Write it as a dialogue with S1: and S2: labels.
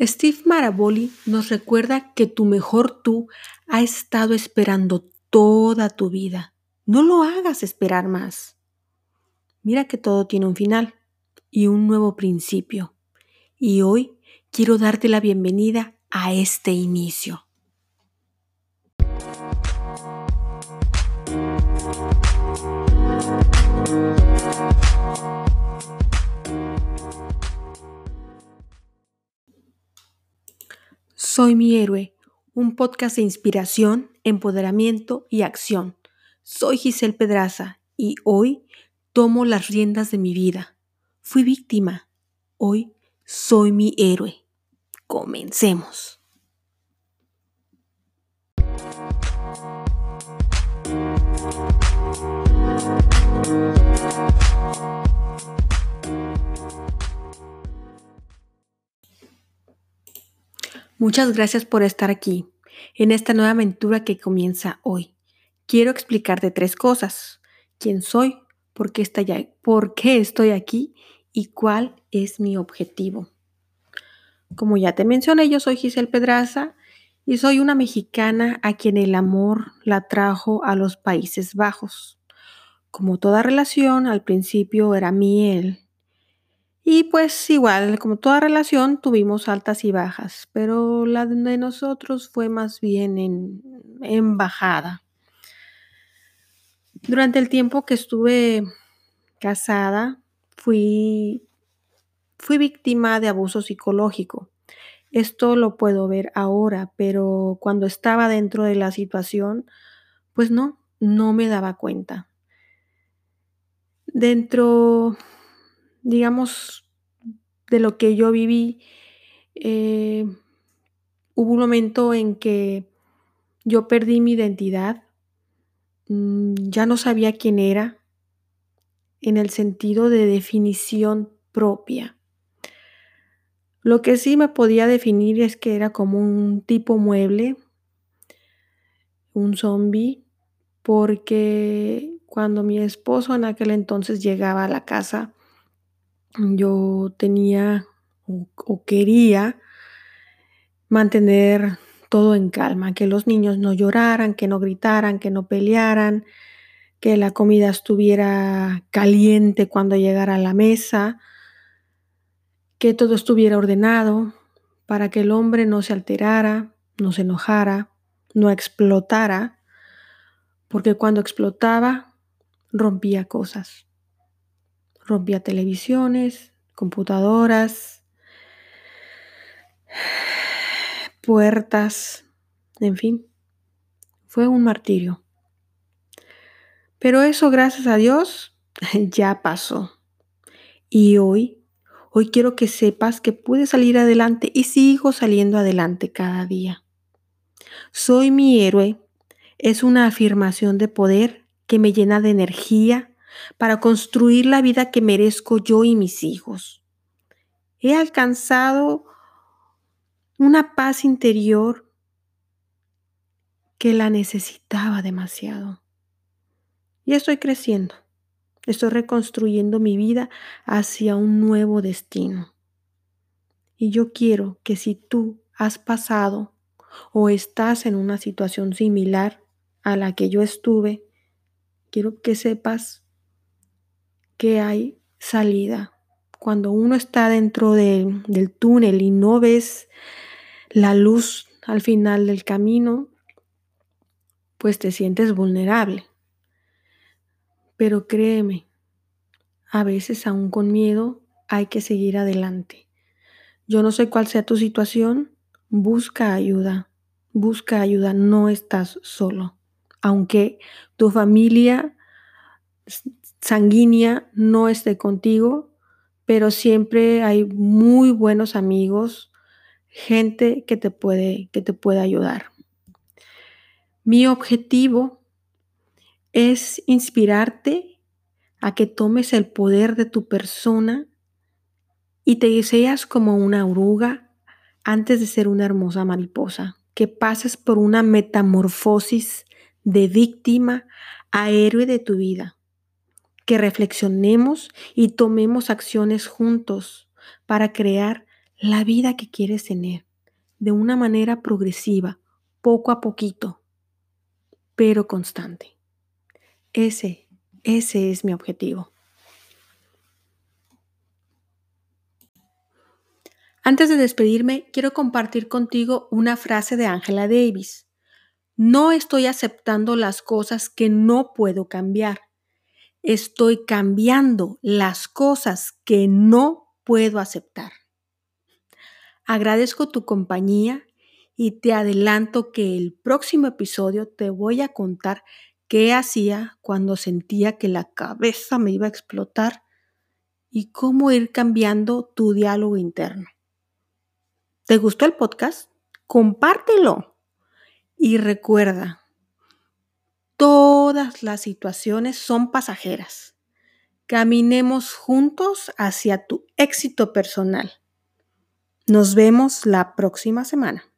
S1: Steve Maraboli nos recuerda que tu mejor tú ha estado esperando toda tu vida. No lo hagas esperar más. Mira que todo tiene un final y un nuevo principio. Y hoy quiero darte la bienvenida a este inicio. Soy mi héroe, un podcast de inspiración, empoderamiento y acción. Soy Giselle Pedraza y hoy tomo las riendas de mi vida. Fui víctima, hoy soy mi héroe. Comencemos. Muchas gracias por estar aquí, en esta nueva aventura que comienza hoy. Quiero explicarte tres cosas. ¿Quién soy? ¿Por qué, estoy, ¿Por qué estoy aquí? ¿Y cuál es mi objetivo? Como ya te mencioné, yo soy Giselle Pedraza y soy una mexicana a quien el amor la trajo a los Países Bajos. Como toda relación, al principio era miel, y pues igual, como toda relación, tuvimos altas y bajas, pero la de nosotros fue más bien en, bajada. Durante el tiempo que estuve casada, fui, fui víctima de abuso psicológico. Esto lo puedo ver ahora, pero cuando estaba dentro de la situación, pues no, no me daba cuenta. Dentro digamos, de lo que yo viví, eh, hubo un momento en que yo perdí mi identidad, mm, ya no sabía quién era en el sentido de definición propia. Lo que sí me podía definir es que era como un tipo mueble, un zombie, porque cuando mi esposo en aquel entonces llegaba a la casa, yo tenía o, quería mantener todo en calma, que los niños no lloraran, que no gritaran, que no pelearan, que la comida estuviera caliente cuando llegara a la mesa, que todo estuviera ordenado para que el hombre no se alterara, no se enojara, no explotara, porque cuando explotaba rompía cosas rompía televisiones, computadoras, puertas, en fin, fue un martirio. Pero eso, gracias a Dios, ya pasó. Y hoy, hoy quiero que sepas que pude salir adelante y sigo saliendo adelante cada día. Soy mi héroe es una afirmación de poder que me llena de energía, para construir la vida que merezco yo y mis hijos. He alcanzado una paz interior que la necesitaba demasiado. Y estoy creciendo. Estoy reconstruyendo mi vida hacia un nuevo destino. Y yo quiero que si tú has pasado o estás en una situación similar a la que yo estuve, quiero que sepas que hay salida. Cuando uno está dentro del túnel y no ves la luz al final del camino, pues te sientes vulnerable. Pero créeme, a veces aún con miedo hay que seguir adelante. Yo no sé cuál sea tu situación, busca ayuda, busca ayuda, no estás solo. Aunque tu familia sanguínea no esté contigo, pero siempre hay muy buenos amigos, gente que te puede, que te puede ayudar. Mi objetivo es inspirarte a que tomes el poder de tu persona y te seas como una oruga antes de ser una hermosa mariposa, que pases por una metamorfosis de víctima a héroe de tu vida que reflexionemos y tomemos acciones juntos para crear la vida que quieres tener de una manera progresiva, poco a poquito, pero constante. Ese, ese es mi objetivo. Antes de despedirme, quiero compartir contigo una frase de Angela Davis. No estoy aceptando las cosas que no puedo cambiar. Estoy cambiando las cosas que no puedo aceptar. Agradezco tu compañía y te adelanto que el próximo episodio te voy a contar qué hacía cuando sentía que la cabeza me iba a explotar y cómo ir cambiando tu diálogo interno. ¿Te gustó el podcast? Compártelo. Y recuerda, todas las situaciones son pasajeras. Caminemos juntos hacia tu éxito personal. Nos vemos la próxima semana.